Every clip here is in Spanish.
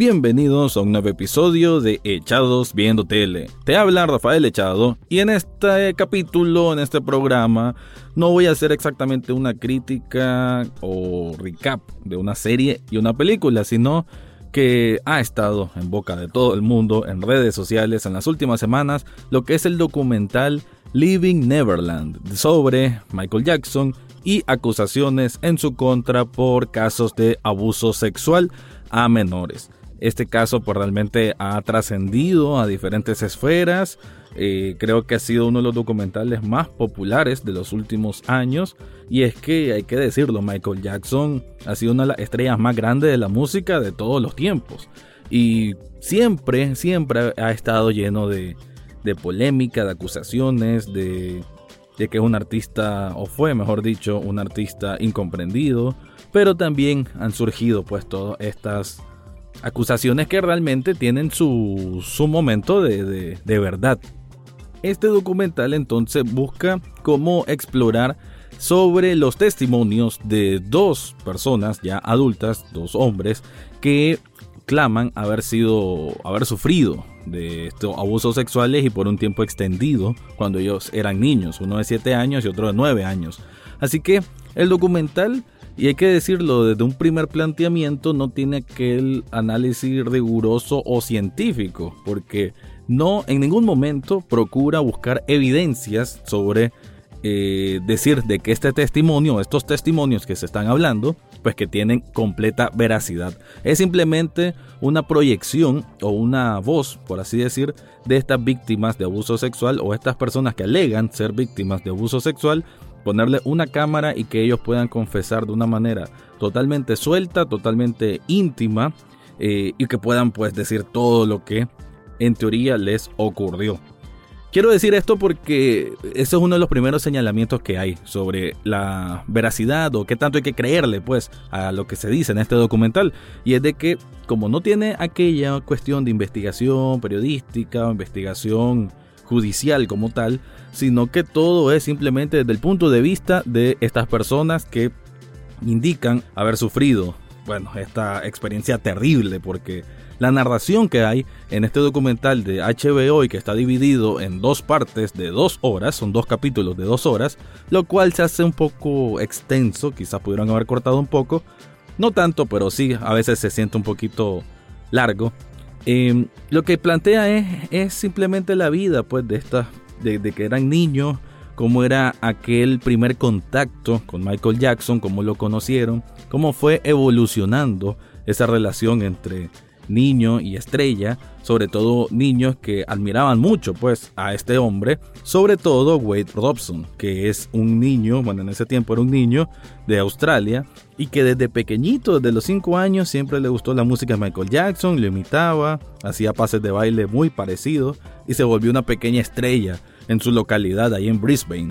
Bienvenidos a un nuevo episodio de Echados Viendo Tele. Te habla Rafael Echado y en este capítulo, en este programa, no voy a hacer exactamente una crítica o recap de una serie y una película, sino que ha estado en boca de todo el mundo en redes sociales en las últimas semanas, lo que es el documental Living Neverland sobre Michael Jackson y acusaciones en su contra por casos de abuso sexual a menores. Este caso pues realmente ha trascendido a diferentes esferas. Eh, creo que ha sido uno de los documentales más populares de los últimos años. Y es que hay que decirlo, Michael Jackson ha sido una de las estrellas más grandes de la música de todos los tiempos. Y siempre, siempre ha estado lleno de, de polémica, de acusaciones, de, de que es un artista, o fue mejor dicho, un artista incomprendido. Pero también han surgido pues todas estas Acusaciones que realmente tienen su, momento de, de verdad. Este documental entonces busca cómo explorar sobre los testimonios de dos personas ya adultas, dos hombres, que claman haber sido, haber sufrido de estos abusos sexuales y por un tiempo extendido cuando ellos eran niños, uno de 7 años y otro de 9 años. Así que el documental y hay que decirlo, desde un primer planteamiento no tiene aquel análisis riguroso o científico, porque no en ningún momento procura buscar evidencias sobre eh, decir de que este testimonio, estos testimonios que se están hablando, pues que tienen completa veracidad. Es simplemente una proyección o una voz, por así decir, de estas víctimas de abuso sexual o estas personas que alegan ser víctimas de abuso sexual ponerle una cámara y que ellos puedan confesar de una manera totalmente suelta, totalmente íntima eh, y que puedan pues decir todo lo que en teoría les ocurrió. Quiero decir esto porque ese es uno de los primeros señalamientos que hay sobre la veracidad o qué tanto hay que creerle pues a lo que se dice en este documental y es de que como no tiene aquella cuestión de investigación periodística o investigación judicial como tal, sino que todo es simplemente desde el punto de vista de estas personas que indican haber sufrido, bueno, esta experiencia terrible, porque la narración que hay en este documental de HBO y que está dividido en dos partes de dos horas, son dos capítulos de dos horas, lo cual se hace un poco extenso, quizás pudieran haber cortado un poco, no tanto, pero sí, a veces se siente un poquito largo. Em, lo que plantea es, es, simplemente la vida pues de estas de, que eran niños cómo era aquel primer contacto con Michael Jackson cómo lo conocieron cómo fue evolucionando esa relación entre niño y estrella, sobre todo niños que admiraban mucho pues a este hombre, sobre todo Wade Robson, que es un niño, bueno en ese tiempo era un niño de Australia y que desde pequeñito, desde los 5 años, siempre le gustó la música de Michael Jackson, lo imitaba, hacía pases de baile muy parecidos y se volvió una pequeña estrella en su localidad ahí en Brisbane.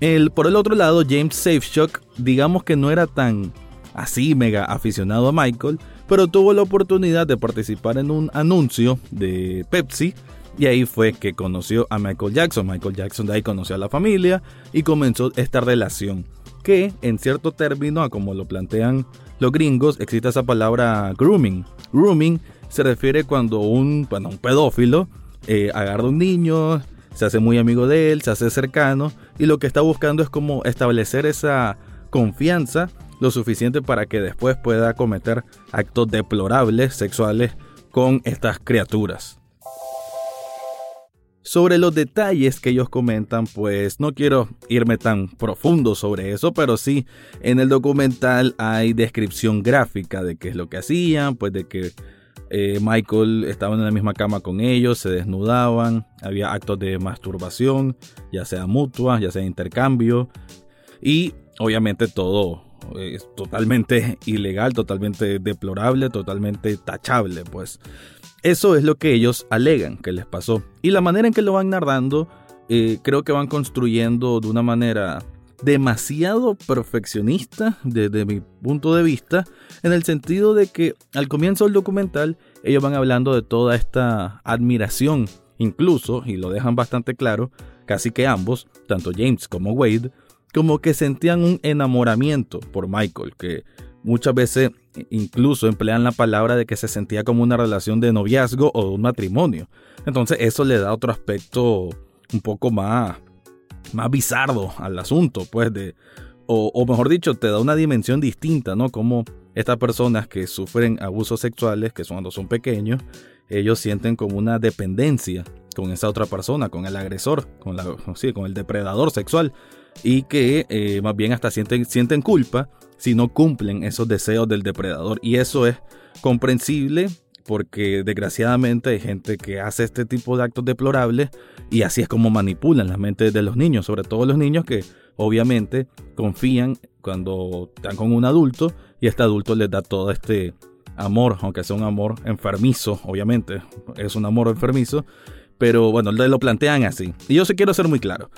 El, por el otro lado, James Safeshock, digamos que no era tan así mega aficionado a Michael, pero tuvo la oportunidad de participar en un anuncio de Pepsi y ahí fue que conoció a Michael Jackson. Michael Jackson de ahí conoció a la familia y comenzó esta relación que en cierto término, como lo plantean los gringos, existe esa palabra grooming. Grooming se refiere cuando un, un pedófilo eh, agarra a un niño, se hace muy amigo de él, se hace cercano y lo que está buscando es como establecer esa confianza lo suficiente para que después pueda cometer actos deplorables sexuales con estas criaturas. Sobre los detalles que ellos comentan, pues no quiero irme tan profundo sobre eso, pero sí en el documental hay descripción gráfica de qué es lo que hacían, pues de que eh, Michael estaba en la misma cama con ellos, se desnudaban, había actos de masturbación, ya sea mutua, ya sea intercambio, y obviamente todo es totalmente ilegal, totalmente deplorable, totalmente tachable, pues. Eso es lo que ellos alegan que les pasó. Y la manera en que lo van narrando, eh, creo que van construyendo de una manera demasiado perfeccionista desde mi punto de vista, en el sentido de que al comienzo del documental ellos van hablando de toda esta admiración, incluso, y lo dejan bastante claro, casi que ambos, tanto James como Wade, como que sentían un enamoramiento por Michael, que muchas veces incluso emplean la palabra de que se sentía como una relación de noviazgo o de un matrimonio. Entonces eso le da otro aspecto un poco más, más al asunto, pues de, o, o mejor dicho, te da una dimensión distinta, ¿no? Como estas personas que sufren abusos sexuales, que cuando son pequeños, ellos sienten como una dependencia con esa otra persona, con el agresor, con, la, sí, con el depredador sexual, y que eh, más bien hasta sienten, sienten culpa si no cumplen esos deseos del depredador. Y eso es comprensible porque desgraciadamente hay gente que hace este tipo de actos deplorables y así es como manipulan las mentes de los niños, sobre todo los niños que obviamente confían cuando están con un adulto y este adulto les da todo este amor, aunque sea un amor enfermizo, obviamente, es un amor enfermizo, pero bueno, lo plantean así. Y yo sí quiero ser muy claro.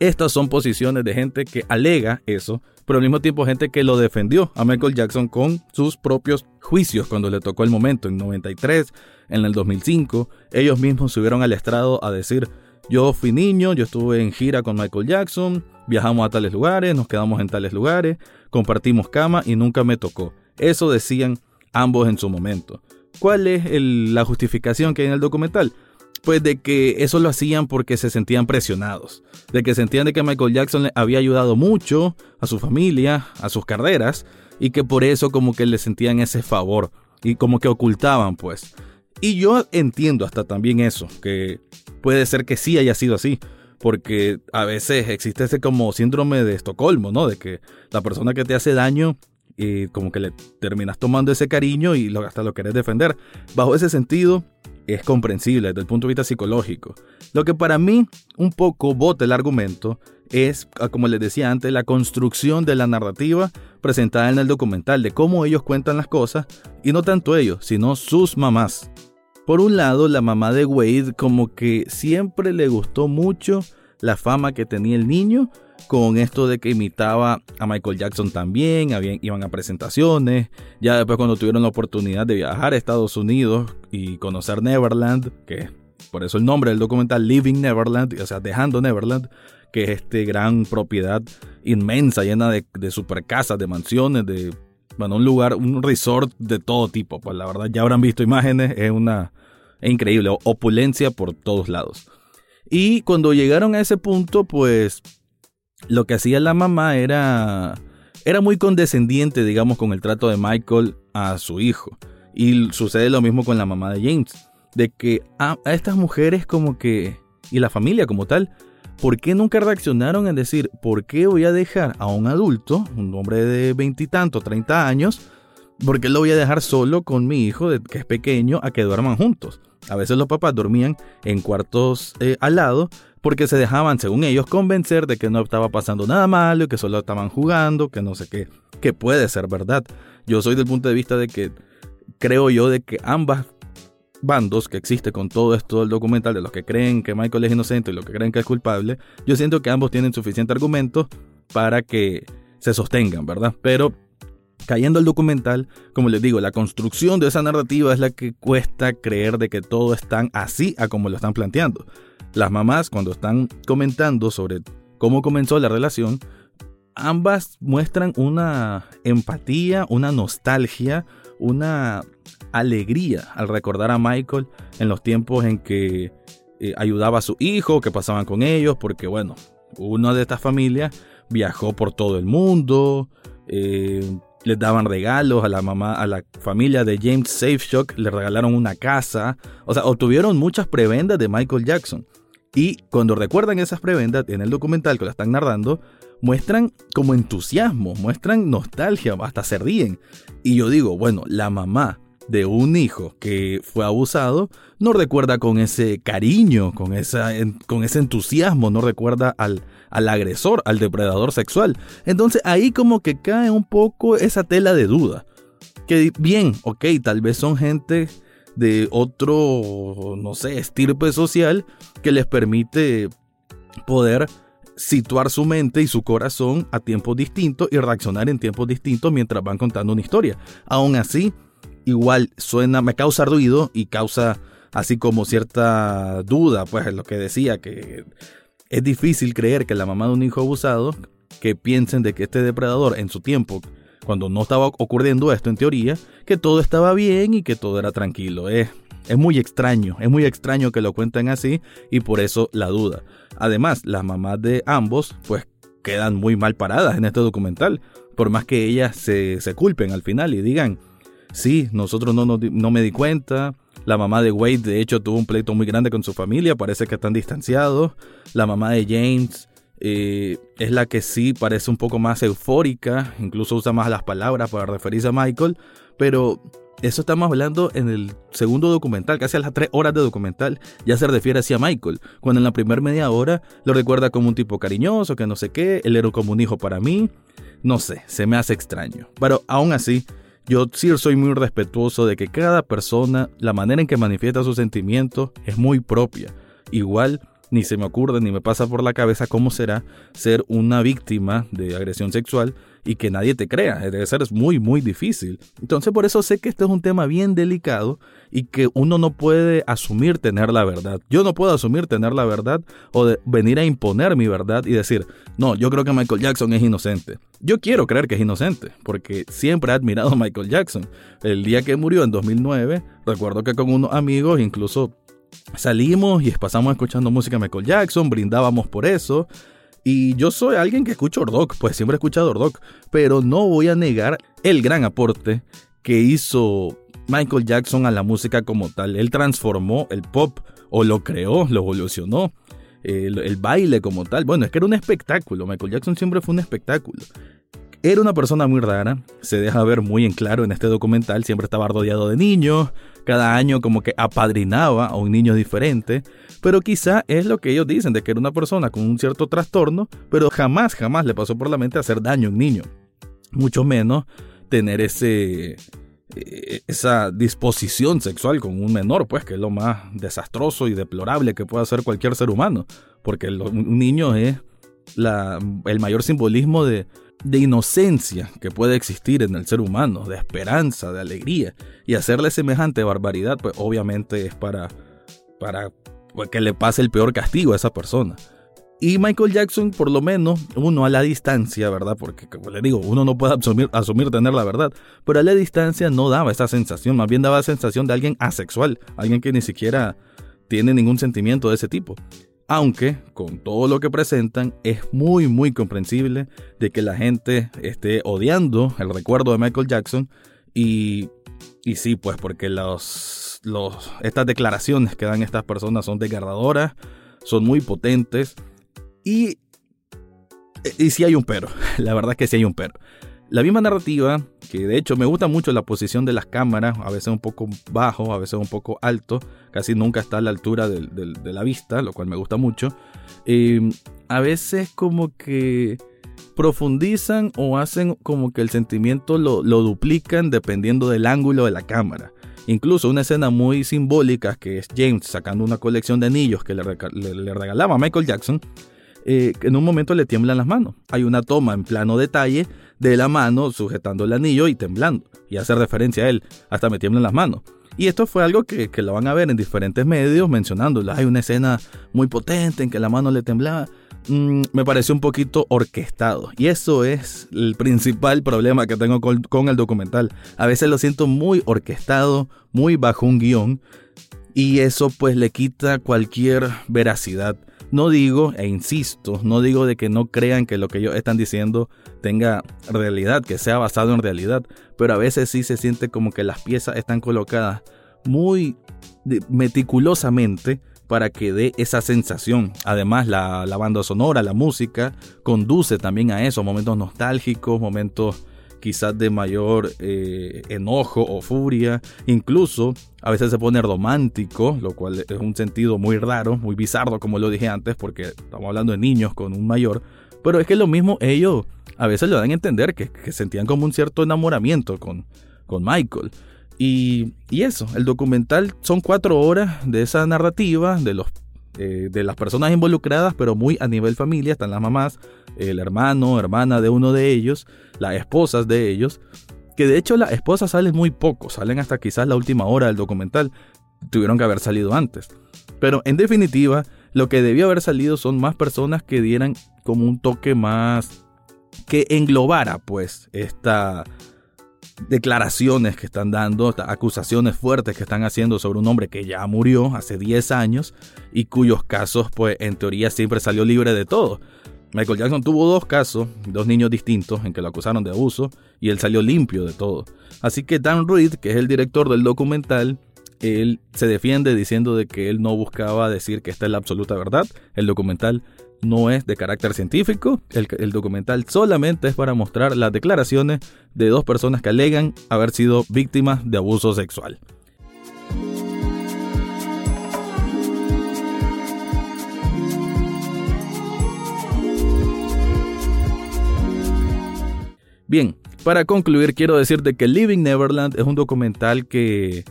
Estas son posiciones de gente que alega eso, pero al mismo tiempo gente que lo defendió a Michael Jackson con sus propios juicios cuando le tocó el momento, en 93, en el 2005, ellos mismos subieron al estrado a decir, yo fui niño, yo estuve en gira con Michael Jackson, viajamos a tales lugares, nos quedamos en tales lugares, compartimos cama y nunca me tocó. Eso decían ambos en su momento. ¿Cuál es la justificación que hay en el documental? Pues de que eso lo hacían porque se sentían presionados, de que sentían de que Michael Jackson le había ayudado mucho a su familia, a sus carreras, y que por eso como que le sentían ese favor y como que ocultaban pues. Y yo entiendo hasta también eso, que puede ser que sí haya sido así, porque a veces existe ese como síndrome de Estocolmo, ¿no? De que la persona que te hace daño y como que le terminas tomando ese cariño y hasta lo querés defender. Bajo ese sentido, es comprensible desde el punto de vista psicológico. Lo que para mí un poco bota el argumento es, ah, como les decía antes, la construcción de la narrativa presentada en el documental, de cómo ellos cuentan las cosas, y no tanto ellos, sino sus mamás. Por un lado, la mamá de Wade como que siempre le gustó mucho la fama que tenía el niño, con esto de que imitaba a Michael Jackson también, iban a presentaciones, ya después cuando tuvieron la oportunidad de viajar a Estados Unidos y conocer Neverland, que por eso el nombre del documental Living Neverland, o sea, dejando Neverland, que es este gran propiedad inmensa, llena de, de super casas, de mansiones, de bueno, un lugar, un resort de todo tipo. Pues la verdad, ya habrán visto imágenes, es una es increíble, opulencia por todos lados. Y cuando llegaron a ese punto, pues lo que hacía la mamá era, era muy condescendiente, digamos, con el trato de Michael a su hijo. Y sucede lo mismo con la mamá de James. De que a, estas mujeres como que, y la familia como tal, ¿por qué nunca reaccionaron en decir, ¿por qué voy a dejar a un adulto, un hombre de veintitantos, treinta años, ¿por qué lo voy a dejar solo con mi hijo, que es pequeño, a que duerman juntos? A veces los papás dormían en cuartos eh, al lado porque se dejaban, según ellos, convencer de que no estaba pasando nada malo, que solo estaban jugando, que no sé qué, que puede ser verdad. Yo soy del punto de vista de que creo yo de que ambas bandos que existe con todo esto del documental, de los que creen que Michael es inocente y los que creen que es culpable, yo siento que ambos tienen suficiente argumento para que se sostengan, ¿verdad? Pero cayendo al documental, como les digo, la construcción de esa narrativa es la que cuesta creer de que todo es tan así a como lo están planteando. Las mamás, cuando están comentando sobre cómo comenzó la relación, ambas muestran una empatía, una nostalgia, una alegría al recordar a Michael en los tiempos en que eh, ayudaba a su hijo, que pasaban con ellos, porque bueno, una de estas familias viajó por todo el mundo, eh, les daban regalos a la mamá, a la familia de James Safeshock, le regalaron una casa, o sea, obtuvieron muchas prebendas de Michael Jackson. Y cuando recuerdan esas prebendas en el documental que la están narrando, muestran como entusiasmo, muestran nostalgia, hasta se ríen. Y yo digo, bueno, la mamá de un hijo que fue abusado no recuerda con ese cariño, con, esa, con ese entusiasmo, no recuerda al, al agresor, al depredador sexual. Entonces ahí como que cae un poco esa tela de duda. Que bien, ok, tal vez son gente de otro, no sé, estirpe social que les permite poder situar su mente y su corazón a tiempos distintos y reaccionar en tiempos distintos mientras van contando una historia. Aún así, igual suena, me causa ruido y causa así como cierta duda, pues es lo que decía, que es difícil creer que la mamá de un hijo abusado, que piensen de que este depredador en su tiempo, cuando no estaba ocurriendo esto en teoría, que todo estaba bien y que todo era tranquilo. Es, es muy extraño, es muy extraño que lo cuenten así y por eso la duda. Además, las mamás de ambos, pues quedan muy mal paradas en este documental, por más que ellas se, culpen al final y digan, sí, nosotros no, no, me di cuenta, la mamá de Wade, de hecho, tuvo un pleito muy grande con su familia, parece que están distanciados. La mamá de James eh, es la que sí parece un poco más eufórica, incluso usa más las palabras para referirse a Michael, pero eso estamos hablando en el segundo documental, casi a las tres horas de documental, ya se refiere así a Michael, cuando en la primera media hora lo recuerda como un tipo cariñoso, que no sé qué, él era como un hijo para mí, no sé, se me hace extraño, pero aún así yo sí soy muy respetuoso de que cada persona, la manera en que manifiesta sus sentimientos es muy propia. Igual ni se me ocurre ni me pasa por la cabeza cómo será ser una víctima de agresión sexual y que nadie te crea. Debe ser muy, muy difícil. Entonces por eso sé que este es un tema bien delicado y que uno no puede asumir tener la verdad. Yo no puedo asumir tener la verdad o de venir a imponer mi verdad y decir, no, yo creo que Michael Jackson es inocente. Yo quiero creer que es inocente, porque siempre he admirado a Michael Jackson. El día que murió en 2009, recuerdo que con unos amigos incluso salimos y pasamos escuchando música de Michael Jackson, brindábamos por eso. Y yo soy alguien que escucha Ordok, pues siempre he escuchado Ordok, pero no voy a negar el gran aporte que hizo Michael Jackson a la música como tal. Él transformó el pop o lo creó, lo evolucionó. El, baile como tal. Bueno, es que era un espectáculo. Michael Jackson siempre fue un espectáculo. Era una persona muy rara, se deja ver muy en claro en este documental, siempre estaba rodeado de niños, cada año como que apadrinaba a un niño diferente, pero quizá es lo que ellos dicen, de que era una persona con un cierto trastorno, pero jamás, jamás le pasó por la mente hacer daño a un niño, mucho menos tener ese eh, esa disposición sexual con un menor, pues que es lo más desastroso y deplorable que puede hacer cualquier ser humano, porque un niño es la, el mayor simbolismo de, de inocencia que puede existir en el ser humano, de esperanza, de alegría. Y hacerle semejante barbaridad, pues obviamente es para, para que le pase el peor castigo a esa persona. Y Michael Jackson, por lo menos, uno a la distancia, ¿verdad? Porque, como le digo, uno no puede asumir, asumir tener la verdad, pero a la distancia no daba esa sensación, más bien daba la sensación de alguien asexual, alguien que ni siquiera tiene ningún sentimiento de ese tipo aunque con todo lo que presentan es muy muy comprensible de que la gente esté odiando el recuerdo de Michael Jackson y, y sí, pues porque los, estas declaraciones que dan estas personas son desgarradoras, son muy potentes y, y sí hay un pero, la verdad es que sí hay un pero. La misma narrativa, que de hecho me gusta mucho la posición de las cámaras, a veces un poco bajo, a veces un poco alto, casi nunca está a la altura de, la vista, lo cual me gusta mucho. Em, a veces como que profundizan o hacen como que el sentimiento lo, duplican dependiendo del ángulo de la cámara. Incluso una escena muy simbólica que es James sacando una colección de anillos que le, le regalaba a Michael Jackson eh, en un momento le tiemblan las manos. Hay una toma en plano detalle de la mano sujetando el anillo y temblando. Y hace referencia a él, hasta me tiemblan las manos. Y esto fue algo que, lo van a ver en diferentes medios mencionándolo. Hay una escena muy potente en que la mano le temblaba. Mm, me pareció un poquito orquestado. Y eso es el principal problema que tengo con, con el documental. A veces lo siento muy orquestado, muy bajo un guion. Y eso pues le quita cualquier veracidad no digo, e insisto, no digo de que no crean que lo que ellos están diciendo tenga realidad, que sea basado en realidad, pero a veces sí se siente como que las piezas están colocadas muy meticulosamente para que dé esa sensación. Además, la, la banda sonora, la música, conduce también a eso, momentos nostálgicos, momentos quizás de mayor eh, enojo o furia, incluso a veces se pone romántico, lo cual es un sentido muy raro, muy bizarro como lo dije antes, porque estamos hablando de niños con un mayor, pero es que lo mismo ellos a veces le dan a entender que, sentían como un cierto enamoramiento con, con Michael. Y, y, eso, el documental son cuatro horas de esa narrativa, de los eh, de las personas involucradas, pero muy a nivel familia. Están las mamás, el hermano, hermana de uno de ellos, las esposas de ellos. Que de hecho las esposas salen muy poco, salen hasta quizás la última hora del documental. Tuvieron que haber salido antes. Pero en definitiva, lo que debió haber salido son más personas que dieran como un toque más que englobara pues esta declaraciones que están dando, acusaciones fuertes que están haciendo sobre un hombre que ya murió hace 10 años y cuyos casos, pues en teoría siempre salió libre de todo. Michael Jackson tuvo dos casos, dos niños distintos en que lo acusaron de abuso y él salió limpio de todo. Así que Dan Reed, que es el director del documental, él se defiende diciendo de que él no buscaba decir que esta es la absoluta verdad. El documental no es de carácter científico, el, documental solamente es para mostrar las declaraciones de dos personas que alegan haber sido víctimas de abuso sexual. Bien, para concluir quiero decirte que Living Neverland es un documental que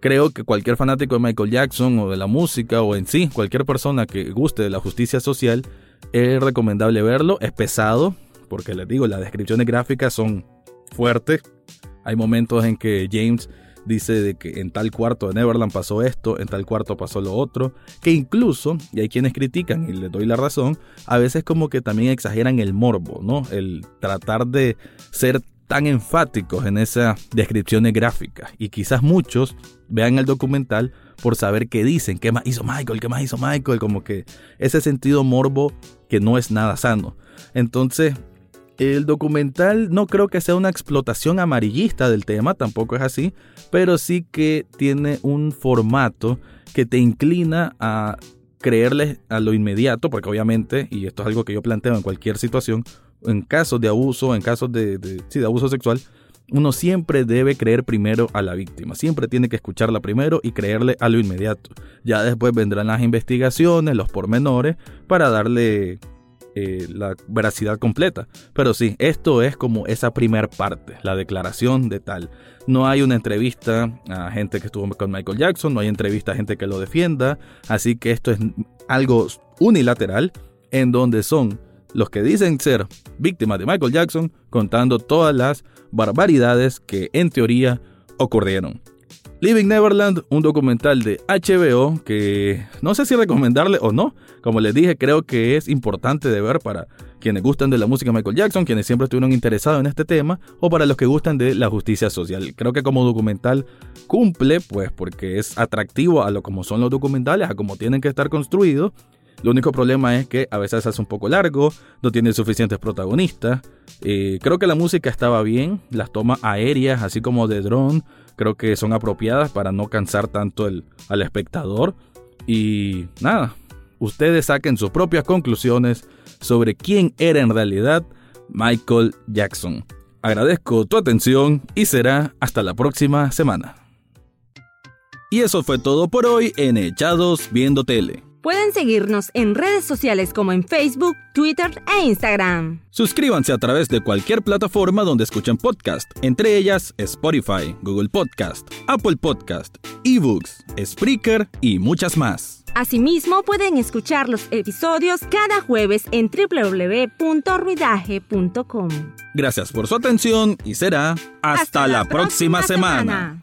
Creo que cualquier fanático de Michael Jackson o de la música o en sí, cualquier persona que guste de la justicia social, es recomendable verlo. Es pesado, porque les digo, las descripciones gráficas son fuertes. Hay momentos en que James dice de que en tal cuarto de Neverland pasó esto, en tal cuarto pasó lo otro, que incluso, y hay quienes critican y les doy la razón, a veces como que también exageran el morbo, ¿no? El tratar de ser tan enfáticos en esas descripciones gráficas y quizás muchos vean el documental por saber qué dicen, qué más hizo Michael, qué más hizo Michael, como que ese sentido morbo que no es nada sano. Entonces, el documental no creo que sea una explotación amarillista del tema, tampoco es así, pero sí que tiene un formato que te inclina a creerle a lo inmediato, porque obviamente, y esto es algo que yo planteo en cualquier situación, en casos de abuso, en casos de, de abuso sexual, uno siempre debe creer primero a la víctima, siempre tiene que escucharla primero y creerle a lo inmediato. Ya después vendrán las investigaciones, los pormenores, para darle eh, la veracidad completa. Pero sí, esto es como esa primera parte, la declaración de tal. No hay una entrevista a gente que estuvo con Michael Jackson, no hay entrevista a gente que lo defienda, así que esto es algo unilateral en donde son los que dicen ser víctimas de Michael Jackson contando todas las barbaridades que en teoría ocurrieron. Living Neverland, un documental de HBO que no sé si recomendarle o no. Como les dije, creo que es importante de ver para quienes gustan de la música de Michael Jackson, quienes siempre estuvieron interesados en este tema, o para los que gustan de la justicia social. Creo que como documental cumple, pues porque es atractivo a lo como son los documentales, a cómo tienen que estar construidos lo único problema es que a veces hace un poco largo, no tiene suficientes protagonistas. Eh, creo que la música estaba bien, las tomas aéreas, así como de drone, creo que son apropiadas para no cansar tanto el, al espectador. Y nada, ustedes saquen sus propias conclusiones sobre quién era en realidad Michael Jackson. Agradezco tu atención y será hasta la próxima semana. Y eso fue todo por hoy en Echados Viendo Tele. Pueden seguirnos en redes sociales como en Facebook, Twitter e Instagram. Suscríbanse a través de cualquier plataforma donde escuchen podcast, entre ellas Spotify, Google Podcast, Apple Podcast, eBooks, Spreaker y muchas más. Asimismo, pueden escuchar los episodios cada jueves en www.ruidaje.com. Gracias por su atención y será hasta, la, próxima, semana.